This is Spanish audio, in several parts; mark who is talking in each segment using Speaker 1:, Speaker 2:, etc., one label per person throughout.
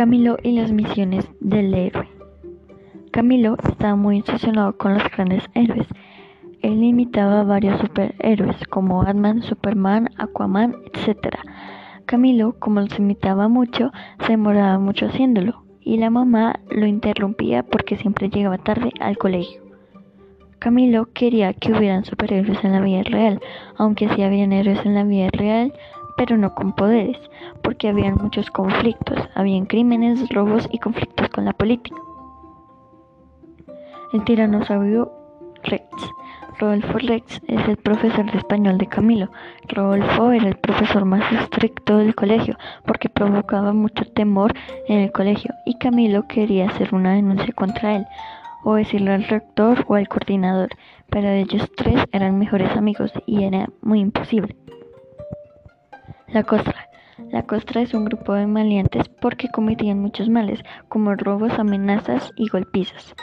Speaker 1: Camilo y las misiones del héroe. Camilo estaba muy obsesionado con los grandes héroes. Él imitaba a varios superhéroes como Batman, Superman, Aquaman, etc. Camilo, como los imitaba mucho, se demoraba mucho haciéndolo y la mamá lo interrumpía porque siempre llegaba tarde al colegio. Camilo quería que hubieran superhéroes en la vida real, aunque sí habían héroes en la vida real, pero no con poderes, porque habían muchos conflictos, habían crímenes, robos y conflictos con la política. El tiranosaurio Rex. Rodolfo Rex es el profesor de español de Camilo. Rodolfo era el profesor más estricto del colegio porque provocaba mucho temor en el colegio y Camilo quería hacer una denuncia contra él o decirle al rector o al coordinador, pero ellos tres eran mejores amigos y era muy imposible. La costra. La costra es un grupo de maleantes porque cometían muchos males, como robos, amenazas y golpizas.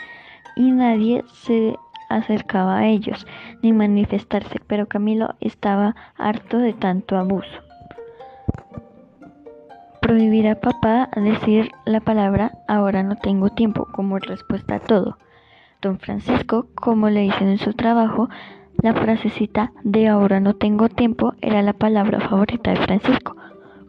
Speaker 1: Y nadie se acercaba a ellos ni manifestarse, pero Camilo estaba harto de tanto abuso. Prohibir a papá decir la palabra ahora no tengo tiempo como respuesta a todo. Don Francisco, como le dicen en su trabajo, la frasecita de ahora no tengo tiempo era la palabra favorita de Francisco.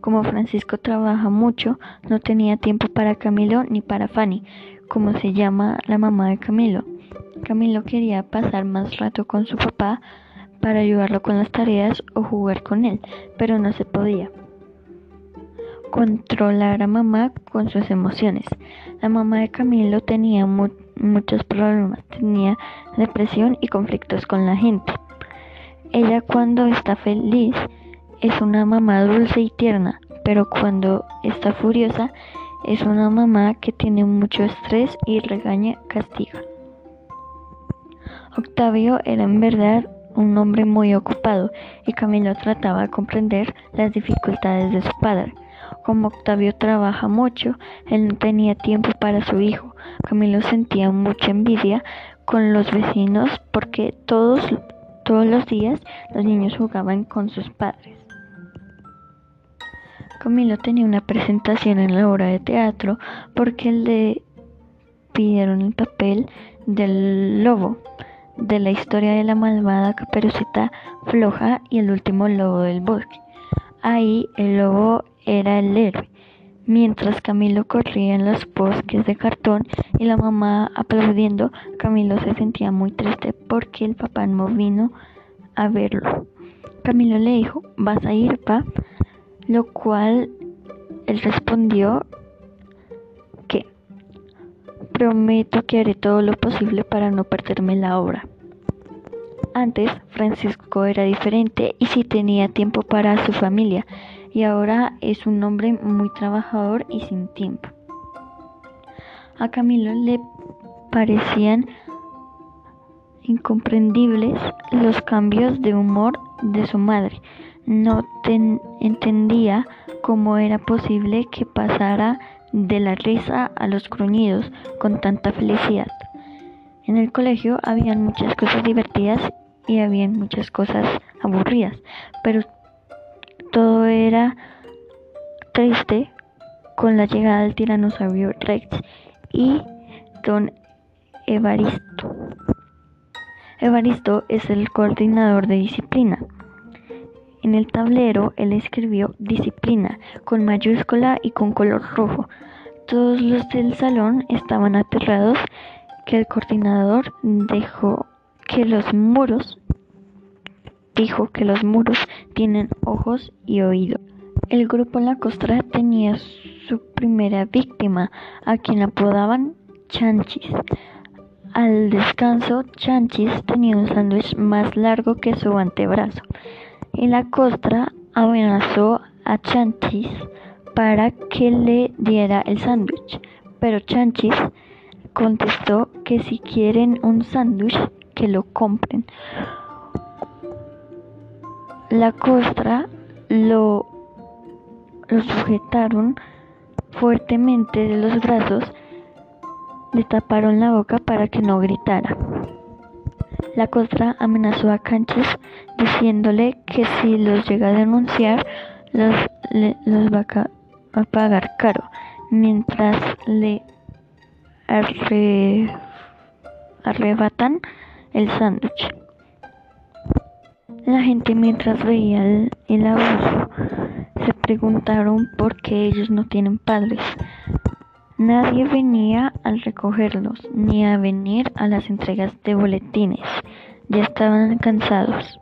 Speaker 1: Como Francisco trabaja mucho, no tenía tiempo para Camilo ni para Fanny, como se llama la mamá de Camilo. Camilo quería pasar más rato con su papá para ayudarlo con las tareas o jugar con él, pero no se podía. Controlar a mamá con sus emociones. La mamá de Camilo tenía muchos problemas, tenía depresión y conflictos con la gente. Ella cuando está feliz es una mamá dulce y tierna, pero cuando está furiosa es una mamá que tiene mucho estrés y regaña, castiga. Octavio era en verdad un hombre muy ocupado y Camilo trataba de comprender las dificultades de su padre. Como Octavio trabaja mucho, él no tenía tiempo para su hijo. Camilo sentía mucha envidia con los vecinos porque todos, todos los días los niños jugaban con sus padres. Camilo tenía una presentación en la obra de teatro porque le pidieron el papel del lobo de la historia de la malvada caperucita floja y el último lobo del bosque. Ahí el lobo era el héroe, mientras Camilo corría en los bosques de cartón y la mamá aplaudiendo, Camilo se sentía muy triste porque el papá no vino a verlo. Camilo le dijo, ¿vas a ir, pa? Lo cual él respondió que prometo que haré todo lo posible para no perderme la obra. Antes Francisco era diferente y sí tenía tiempo para su familia y ahora es un hombre muy trabajador y sin tiempo. A Camilo le parecían incomprendibles los cambios de humor de su madre. No entendía cómo era posible que pasara de la risa a los gruñidos con tanta felicidad. En el colegio habían muchas cosas divertidas y habían muchas cosas aburridas, pero todo era triste con la llegada del tiranosaurio Rex y don Evaristo. Evaristo es el coordinador de disciplina. En el tablero él escribió disciplina con mayúscula y con color rojo. Todos los del salón estaban aterrados que el coordinador dejó que los muros dijo que los muros tienen ojos y oídos. El grupo La Costra tenía su primera víctima, a quien apodaban Chanchis. Al descanso, Chanchis tenía un sándwich más largo que su antebrazo, y la costra amenazó a Chanchis para que le diera el sándwich, pero Chanchis contestó que si quieren un sándwich, que lo compren. La costra lo, sujetaron fuertemente de los brazos, le taparon la boca para que no gritara. La costra amenazó a Canches diciéndole que si los llega a denunciar, los va a pagar caro. mientras le arrebatan el sándwich. La gente mientras veía el, abuso se preguntaron por qué ellos no tienen padres. Nadie venía a recogerlos ni a venir a las entregas de boletines. Ya estaban cansados.